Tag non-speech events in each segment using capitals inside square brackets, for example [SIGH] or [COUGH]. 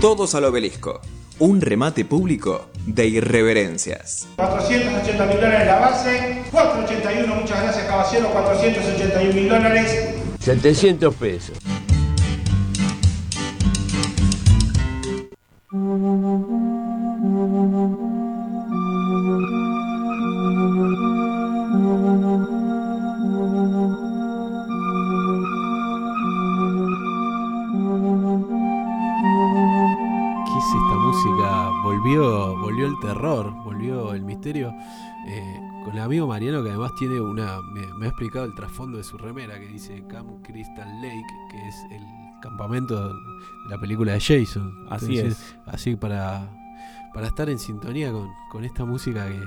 Todos al obelisco. Un remate público de irreverencias. 480 mil dólares la base, 481, muchas gracias caballero, 481 mil dólares. 700 pesos. Volvió el terror, volvió el misterio. Eh, con el amigo Mariano, que además tiene una. Me, me ha explicado el trasfondo de su remera, que dice Camp Crystal Lake, que es el campamento de la película de Jason. Así es. Así para, para estar en sintonía con, con esta música que,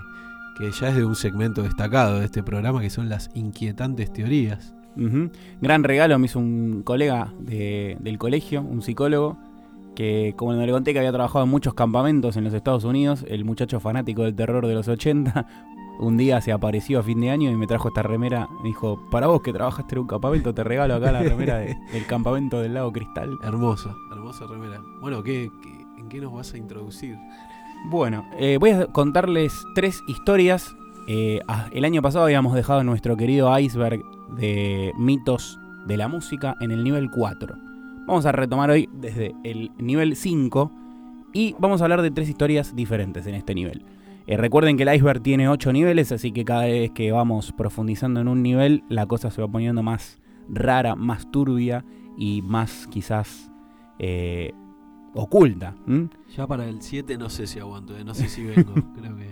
que ya es de un segmento destacado de este programa, que son las inquietantes teorías. Gran regalo me hizo un colega de- del colegio, un psicólogo, que como le conté que había trabajado en muchos campamentos en los Estados Unidos, el muchacho fanático del terror de los 80, [LAUGHS] un día se apareció a fin de año y me trajo esta remera. Me dijo, para vos que trabajaste en un campamento, te regalo acá la [LAUGHS] remera de- del campamento del lago Cristal. Hermosa, hermosa remera. Bueno, ¿qué, qué- en qué nos vas a introducir? Bueno, eh, voy a contarles tres historias. Eh, ah, el año pasado habíamos dejado nuestro querido iceberg de mitos de la música en el nivel 4. Vamos a retomar hoy desde el nivel 5 y vamos a hablar de tres historias diferentes en este nivel. Eh, recuerden que el iceberg tiene 8 niveles, así que cada vez que vamos profundizando en un nivel, la cosa se va poniendo más rara, más turbia y más quizás eh, oculta. Ya para el 7 no sé si aguanto, eh, no sé si vengo. [LAUGHS] Creo que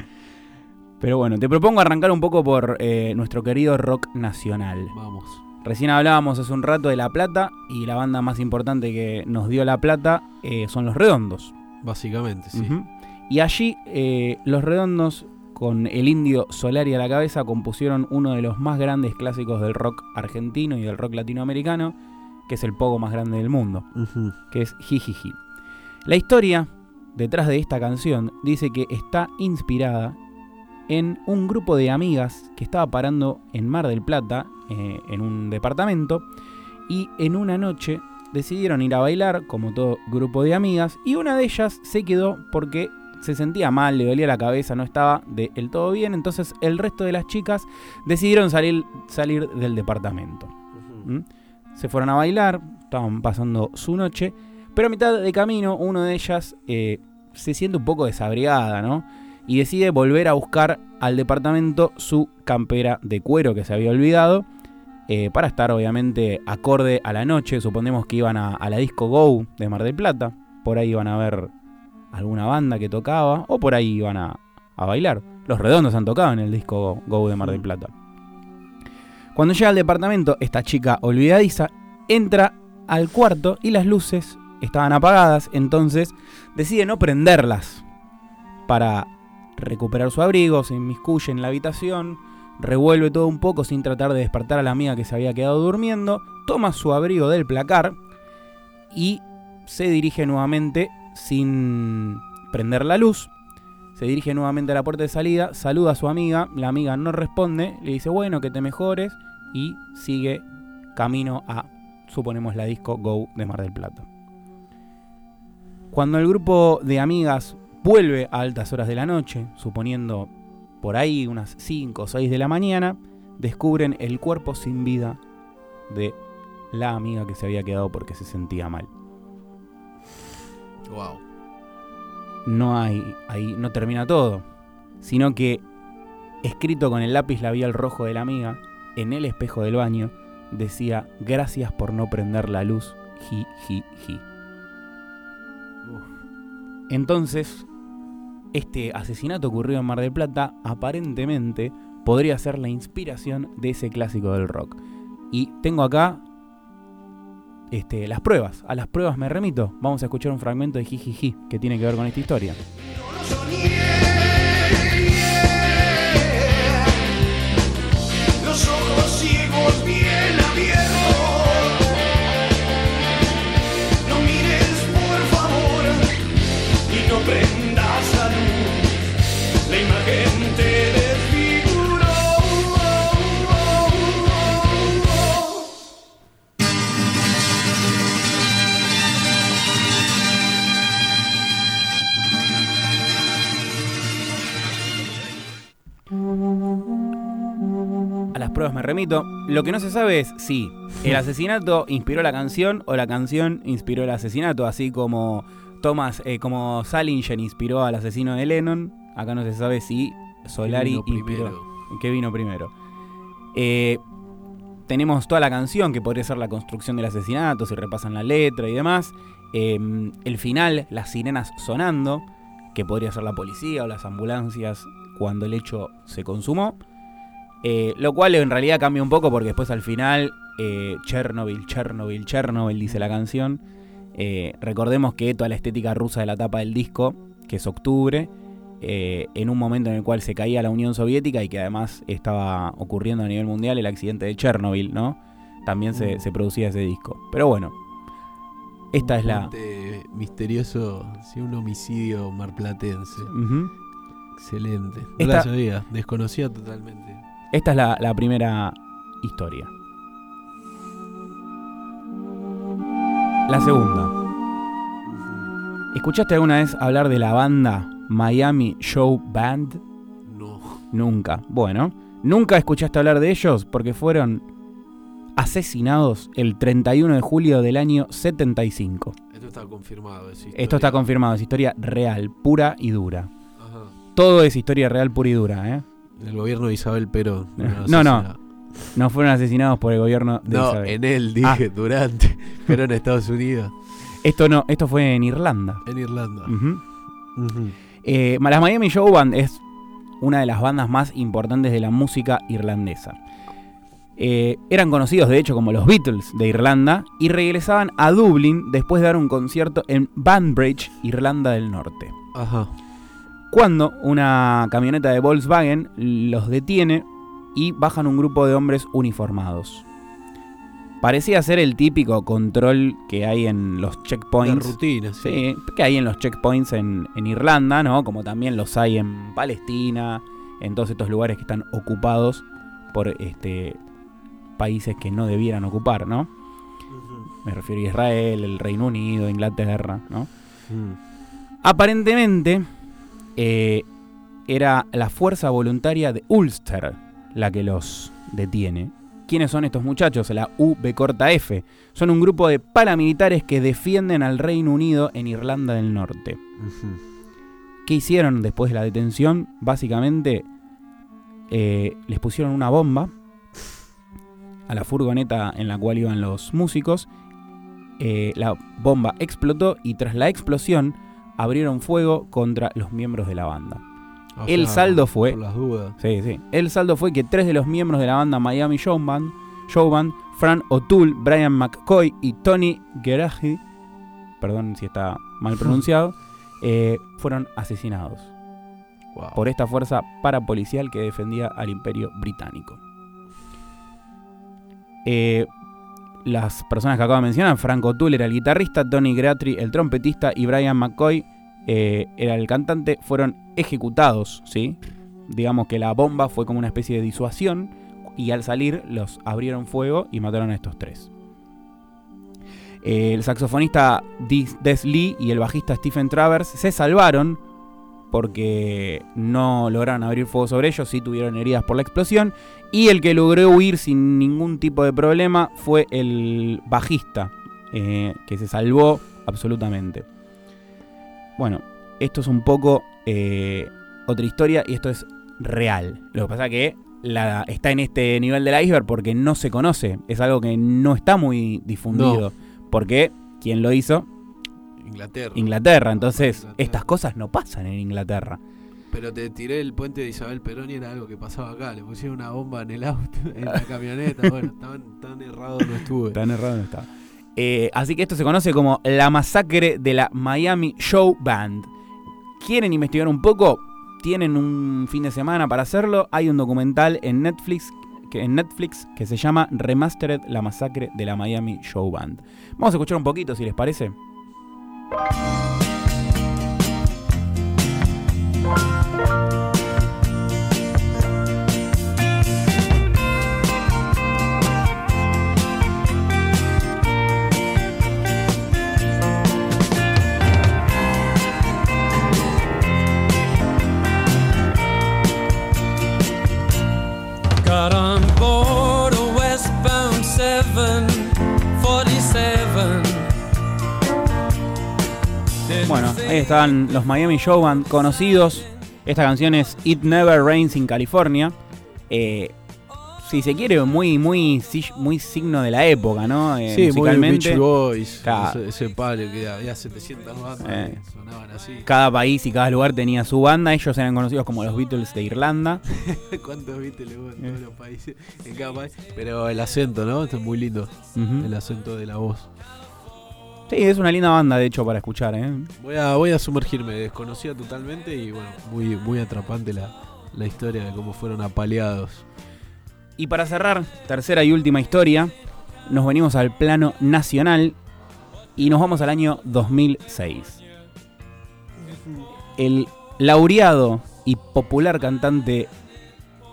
Pero bueno, te propongo arrancar un poco por nuestro querido rock nacional. vamos. Recién hablábamos hace un rato de La Plata y la banda más importante que nos dio La Plata eh, son Los Redondos. Básicamente, sí. Y allí eh, Los Redondos, con el indio Solari a la cabeza, compusieron uno de los más grandes clásicos del rock argentino y del rock latinoamericano, que es el pogo más grande del mundo, Ujú. que es Jijiji. La historia detrás de esta canción dice que está inspirada en un grupo de amigas que estaba parando en Mar del Plata, eh, en un departamento, y en una noche decidieron ir a bailar, como todo grupo de amigas, y una de ellas se quedó porque se sentía mal, le dolía la cabeza, no estaba del todo bien, entonces el resto de las chicas decidieron salir, salir del departamento. ¿Mm? Se fueron a bailar, estaban pasando su noche, pero a mitad de camino una de ellas eh, se siente un poco desabrigada, ¿no? Y decide volver a buscar al departamento su campera de cuero que se había olvidado, eh, para estar obviamente acorde a la noche. Suponemos que iban a, a la disco Go de Mar del Plata, por ahí iban a ver alguna banda que tocaba, o por ahí iban a, a bailar. Los redondos han tocado en el disco Go de Mar del Plata. Cuando llega al departamento, esta chica olvidadiza entra al cuarto y las luces estaban apagadas, entonces decide no prenderlas para recuperar su abrigo, se inmiscuye en la habitación, revuelve todo un poco sin tratar de despertar a la amiga que se había quedado durmiendo, toma su abrigo del placar y se dirige nuevamente sin prender la luz. Se dirige nuevamente a la puerta de salida, saluda a su amiga, la amiga no responde, le dice bueno que te mejores y sigue camino a, suponemos, la disco Go de Mar del Plata. Cuando el grupo de amigas vuelve a altas horas de la noche, suponiendo por ahí unas 5 o 6 de la mañana, descubren el cuerpo sin vida de la amiga que se había quedado porque se sentía mal. Wow. No hay ahí no termina todo, sino que escrito con el lápiz labial rojo de la amiga en el espejo del baño decía gracias por no prender la luz, ji ji ji. Entonces, este asesinato ocurrido en Mar del Plata aparentemente podría ser la inspiración de ese clásico del rock. Y tengo acá este, las pruebas. A las pruebas me remito. Vamos a escuchar un fragmento de Jijiji que tiene que ver con esta historia. Los pruebas me remito. Lo que no se sabe es si el [LAUGHS] asesinato inspiró la canción o la canción inspiró el asesinato, así como Thomas, eh, como Salinger inspiró al asesino de Lennon. Acá no se sabe si Solari Vino inspiró. ¿Qué vino primero? Eh, tenemos toda la canción, que podría ser la construcción del asesinato, si repasan la letra y demás. Eh, el final, las sirenas sonando, que podría ser la policía o las ambulancias cuando el hecho se consumó. Eh, lo cual en realidad cambia un poco porque después al final, eh, Chernobyl, Chernobyl, Chernobyl, dice la canción. Eh, recordemos que toda la estética rusa de la tapa del disco, que es octubre, en un momento en el cual se caía la Unión Soviética y que además estaba ocurriendo a nivel mundial el accidente de Chernobyl, ¿no? También se, Mm. se producía ese disco. Pero bueno, esta es la... Misterioso, sí, un homicidio marplatense. Excelente. No Esta- la sabía, desconocía totalmente. Esta es la, la primera historia. La segunda. ¿Escuchaste alguna vez hablar de la banda Miami Show Band? No. Nunca. Bueno, nunca escuchaste hablar de ellos porque fueron asesinados el 31 de julio del año 75. Esto está confirmado. es Esto historia. está confirmado, es historia real, pura y dura. Ajá. Todo es historia real, pura y dura, ¿eh? El gobierno de Isabel Perón. [LAUGHS] No, no. No fueron asesinados por el gobierno de No, Isabel. en él dije, Ah. durante. [LAUGHS] Pero en Estados Unidos. Esto no, esto fue en Irlanda. En Irlanda. Ujú. Ujú. Eh, la Miami Show Band es una de las bandas más importantes de la música irlandesa. Eh, eran conocidos de hecho como los Beatles de Irlanda y regresaban a Dublín después de dar un concierto en Banbridge, Irlanda del Norte. Ajá. Cuando una camioneta de Volkswagen los detiene y bajan un grupo de hombres uniformados. Parecía ser el típico control que hay en los checkpoints. rutina, sí. Sí, que hay en los checkpoints en, en Irlanda, ¿no? Como también los hay en Palestina, en todos estos lugares que están ocupados por este países que no debieran ocupar, ¿no? Me refiero a Israel, el Reino Unido, Inglaterra, ¿no? Mm. Aparentemente eh, era la fuerza voluntaria de Ulster la que los detiene. ¿Quiénes son estos muchachos? La UB corta F. Son un grupo de paramilitares que defienden al Reino Unido en Irlanda del Norte. ¿Qué hicieron después de la detención? Básicamente eh, les pusieron una bomba a la furgoneta en la cual iban los músicos. Eh, la bomba explotó y tras la explosión abrieron fuego contra los miembros de la banda. O El saldo fue- Por las dudas. Sí, sí. El saldo fue que tres de los miembros de la banda Miami Show Band, Show Band, Fran O'Toole, Brian McCoy y Tony Geraghty, perdón si está mal [LAUGHS] pronunciado, eh, fueron asesinados Wow. por esta fuerza parapolicial que defendía al imperio británico. Eh, las personas que acabo de mencionar, Frank O'Toole era el guitarrista, Tony Gratry el trompetista y Brian McCoy eh, era el cantante, fueron ejecutados, ¿sí? Digamos que la bomba fue como una especie de disuasión y al salir los abrieron fuego y mataron a estos tres. Eh, el saxofonista Des Lee y el bajista Stephen Travers se salvaron porque no lograron abrir fuego sobre ellos, sí tuvieron heridas por la explosión. Y el que logró huir sin ningún tipo de problema fue el bajista, eh, que se salvó absolutamente. Bueno, esto es un poco eh, otra historia y esto es real. Lo que pasa que la, está en este nivel del iceberg porque no se conoce. Es algo que no está muy difundido. Porque quien lo hizo, Inglaterra. Inglaterra. Entonces, Inglaterra. estas cosas no pasan en Inglaterra. Pero te tiré el puente de Isabel Perón y era algo que pasaba acá. Le pusieron una bomba en el auto, en la [LAUGHS] camioneta. Bueno, tan, tan errado no estuve. Tan errado no está. Eh, así que esto se conoce como la masacre de la Miami Show Band. ¿Quieren investigar un poco? Tienen un fin de semana para hacerlo. Hay un documental en Netflix que, en Netflix que se llama Remastered La masacre de la Miami Show Band. Vamos a escuchar un poquito si les parece. Estaban los Miami Show Band conocidos. Esta canción es It Never Rains in California. Eh, si se quiere, muy, muy, muy signo de la época, ¿no? Eh, Sí, muy musicalmente. Beach Boys. Claro. Ese, ese palo que había 700 bandas Eh. que sonaban así. Cada país y cada lugar tenía su banda. Ellos eran conocidos como los Beatles de Irlanda. [LAUGHS] ¿Cuántos viste le en todos los países? En cada país. Pero el acento, ¿no? Esto es muy lindo. Ujú. El acento de la voz. Sí, es una linda banda, de hecho, para escuchar. ¿eh? Voy a, voy a sumergirme, desconocía totalmente y bueno, muy, muy atrapante la, la historia de cómo fueron apaleados. Y para cerrar, tercera y última historia, nos venimos al plano nacional y nos vamos al año 2006. El laureado y popular cantante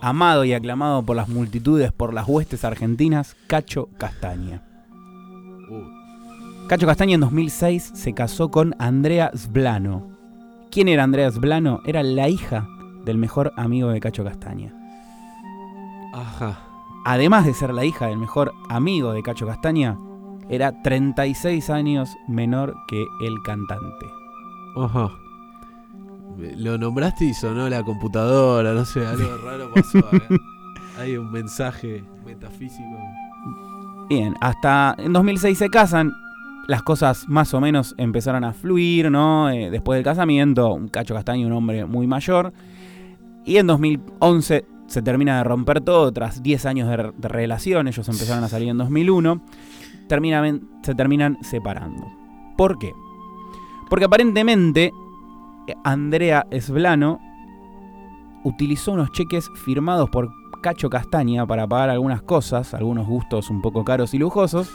amado y aclamado por las multitudes, por las huestes argentinas, Cacho Castaña. Cacho Castaña en 2006 se casó con Andrea Sblano. ¿Quién era Andrea Sblano? Era la hija del mejor amigo de Cacho Castaña. Ajá. además de ser la hija del mejor amigo de Cacho Castaña, era 36 años menor que el cantante. Ajá. Lo nombraste y sonó la computadora, no sé, algo [LAUGHS] raro pasó. acá. Hay un mensaje metafísico. Bien, hasta en 2006 se casan, las cosas más o menos empezaron a fluir, ¿no? Eh, después del casamiento, un Cacho Castaña, un hombre muy mayor. Y en 2011 se termina de romper todo, tras 10 años de relación, ellos empezaron a salir en 2001, terminan, se terminan separando. ¿Por qué? Porque aparentemente eh, Andrea Esblano utilizó unos cheques firmados por Cacho Castaña para pagar algunas cosas, algunos gustos un poco caros y lujosos,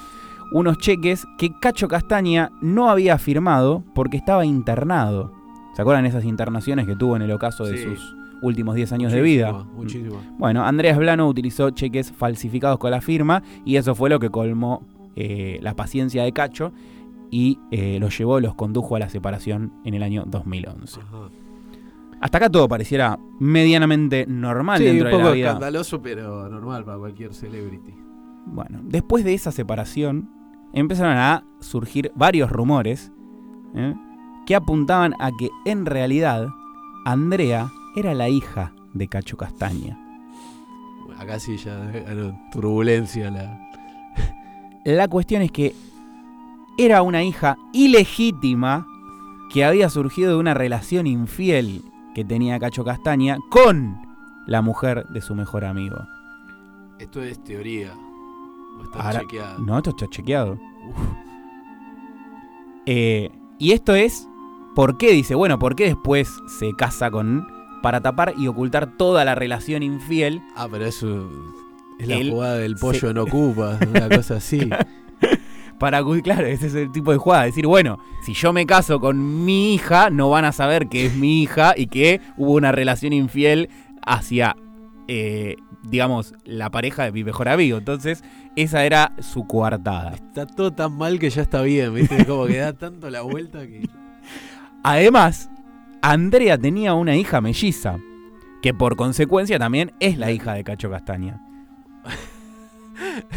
unos cheques que Cacho Castaña no había firmado porque estaba internado. ¿Se acuerdan esas internaciones que tuvo en el ocaso de Sí. sus últimos 10 años de vida? Muchísimo. Bueno, Andreas Blano utilizó cheques falsificados con la firma y eso fue lo que colmó eh, la paciencia de Cacho y eh, los llevó, los condujo a la separación en el año 2011. Ajá. Hasta acá todo pareciera medianamente normal Sí, dentro un de poco la vida. escandaloso, pero normal para cualquier celebrity. Bueno, después de esa separación, empezaron a surgir varios rumores ¿eh? que apuntaban a que en realidad Andrea era la hija de Cacho Castaña. Acá sí ya, eh, turbulencia la... La cuestión es que era una hija ilegítima que había surgido de una relación infiel que tenía Cacho Castaña con la mujer de su mejor amigo. Esto es teoría. O está Ahora- chequeado. No, esto está chequeado. Eh, y esto es, ¿por qué? Dice, bueno, ¿por qué después se casa con... para tapar y ocultar toda la relación infiel? Ah, pero eso es la Él jugada del pollo se- en [LAUGHS] Ocupa, una cosa así. [LAUGHS] Para, claro, ese es el tipo de jugada. Decir, bueno, si yo me caso con mi hija, no van a saber que es mi hija y que hubo una relación infiel hacia, eh, digamos, la pareja de mi mejor amigo. Entonces, esa era su coartada. Está todo tan mal que ya está bien, ¿viste? Como que da tanto la vuelta que. [LAUGHS] Además, Andrea tenía una hija melliza, que por consecuencia también es la hija de Cacho Castaña. [LAUGHS]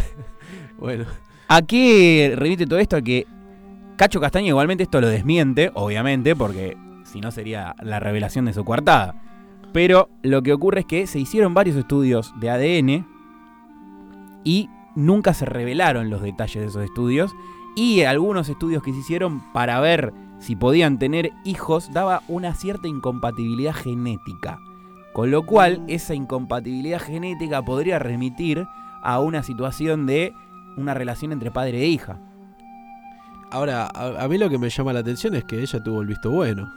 Bueno, ¿A qué remite todo esto? A que Cacho Castaña igualmente esto lo desmiente, obviamente, porque si no sería la revelación de su coartada. Pero lo que ocurre es que se hicieron varios estudios de ADN y nunca se revelaron los detalles de esos estudios. Y algunos estudios que se hicieron para ver si podían tener hijos daba una cierta incompatibilidad genética. Con lo cual, esa incompatibilidad genética podría remitir a una situación de una relación entre padre e hija. ahora, a, a mí lo que me llama la atención es que ella tuvo el visto bueno.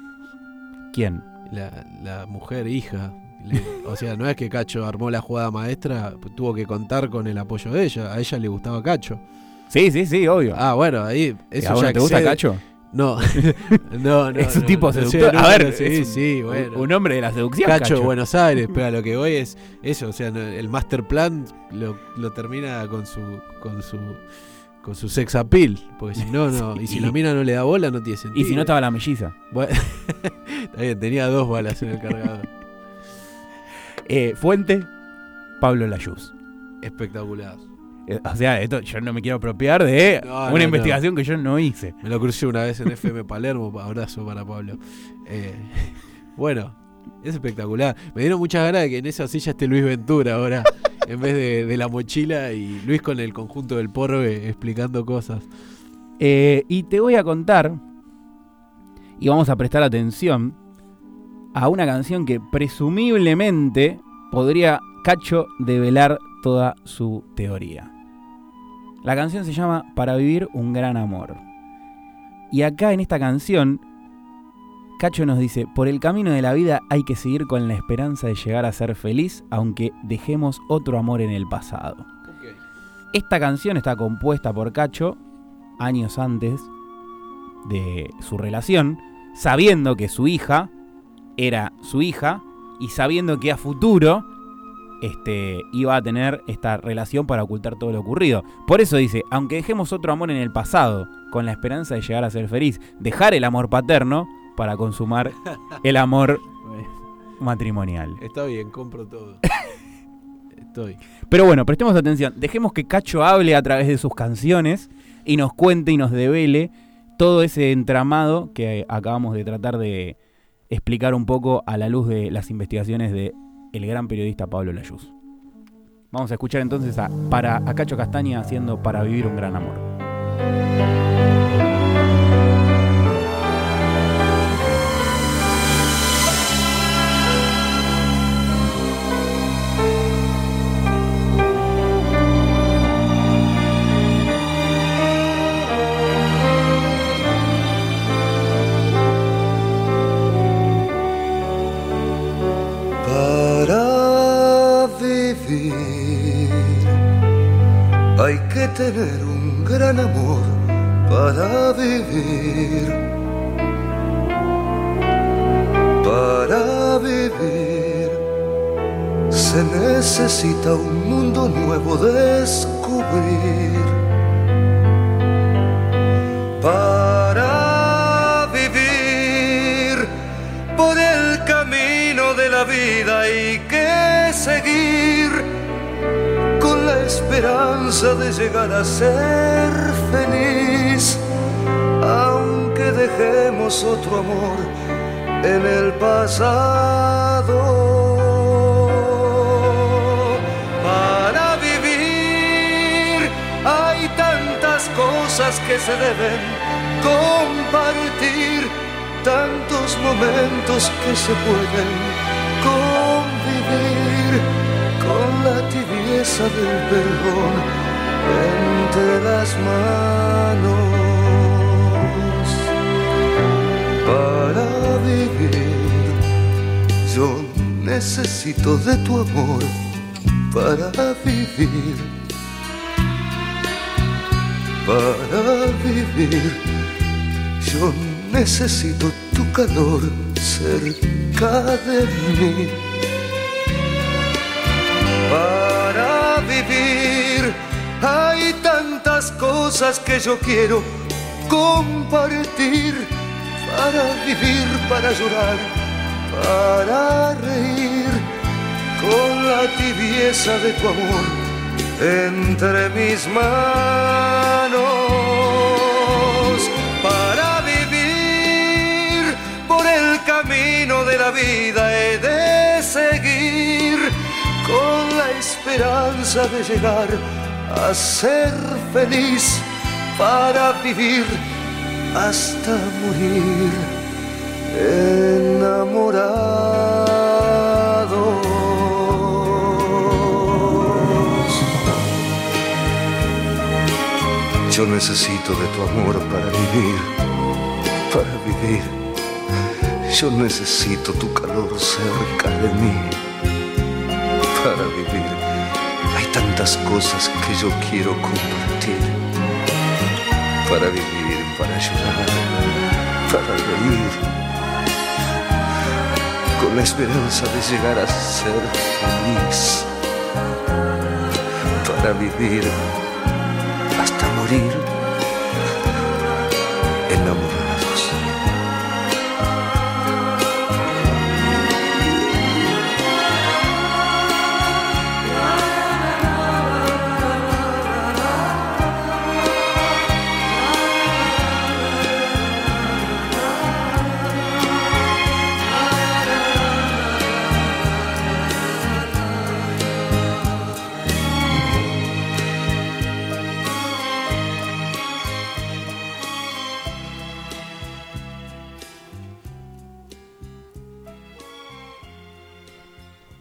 ¿Quién? La, la mujer hija. Le- o sea, no es que Cacho armó la jugada maestra, tuvo que contar con el apoyo de ella. A ella le gustaba Cacho. Sí, sí, sí, obvio. Ah, bueno, ahí. Eso ¿A ya te gusta Cacho? No, [LAUGHS] [LAUGHS] no, no. es un no, tipo no seductor. no, a ver, sí, un, sí, bueno. un hombre de la seducción. Cacho, Cacho, Buenos Aires, [LAUGHS] pero a lo que voy es eso, o sea, el master plan lo, lo termina con su con su con su sex appeal, porque si no no, y si la mina no le da bola no tiene sentido. Y si no estaba la melliza. Bueno, tenía dos balas en el cargador. Eh, fuente, Pablo Layuz. Espectacular. Eh, O sea, esto yo no me quiero apropiar de No, una no, investigación que yo no hice. Me lo crucé una vez en FM Palermo. Abrazo para Pablo. Eh, bueno, es espectacular. Me dieron muchas ganas de que en esa silla esté Luis Ventura ahora. en vez de, de la mochila y Luis con el conjunto del porro eh, explicando cosas. Y te voy a contar, y vamos a prestar atención, a una canción que presumiblemente podría Cacho develar toda su teoría. La canción se llama Para vivir un gran amor. Y acá en esta canción, Cacho nos dice, por el camino de la vida hay que seguir con la esperanza de llegar a ser feliz, aunque dejemos otro amor en el pasado. Esta canción está compuesta por Cacho años antes de su relación, sabiendo que su hija era su hija y sabiendo que a futuro este, iba a tener esta relación para ocultar todo lo ocurrido. Por eso dice, aunque dejemos otro amor en el pasado, con la esperanza de llegar a ser feliz, dejar el amor paterno para consumar el amor [LAUGHS] matrimonial. Está bien, compro todo. [LAUGHS] Estoy. Pero bueno, prestemos atención. Dejemos que Cacho hable a través de sus canciones y nos cuente y nos devele todo ese entramado que acabamos de tratar de explicar un poco a la luz de las investigaciones de el gran periodista Pablo Layuz. Vamos a escuchar entonces a, para, a Cacho Castaña haciendo Para vivir un gran amor. Un mundo nuevo descubrir. Para vivir por el camino de la vida hay que seguir con la esperanza de llegar a ser feliz, aunque dejemos otro amor en el pasado. Cosas que se deben compartir, tantos momentos que se pueden convivir con la tibieza del perdón entre las manos. Para vivir, yo necesito de tu amor para vivir. Para vivir, yo necesito tu calor cerca de mí. Para vivir hay tantas cosas que yo quiero compartir. Para vivir, para llorar, para reír con la tibieza de tu amor entre mis manos. Para vivir por el camino de la vida he de seguir con la esperanza de llegar a ser feliz para vivir hasta morir enamorados. Yo necesito de tu amor para vivir, para vivir. Yo necesito tu calor cerca de mí para vivir. Hay tantas cosas que yo quiero compartir. Para vivir, para llorar, para reír. Con la esperanza de llegar a ser feliz. Para vivir hasta morir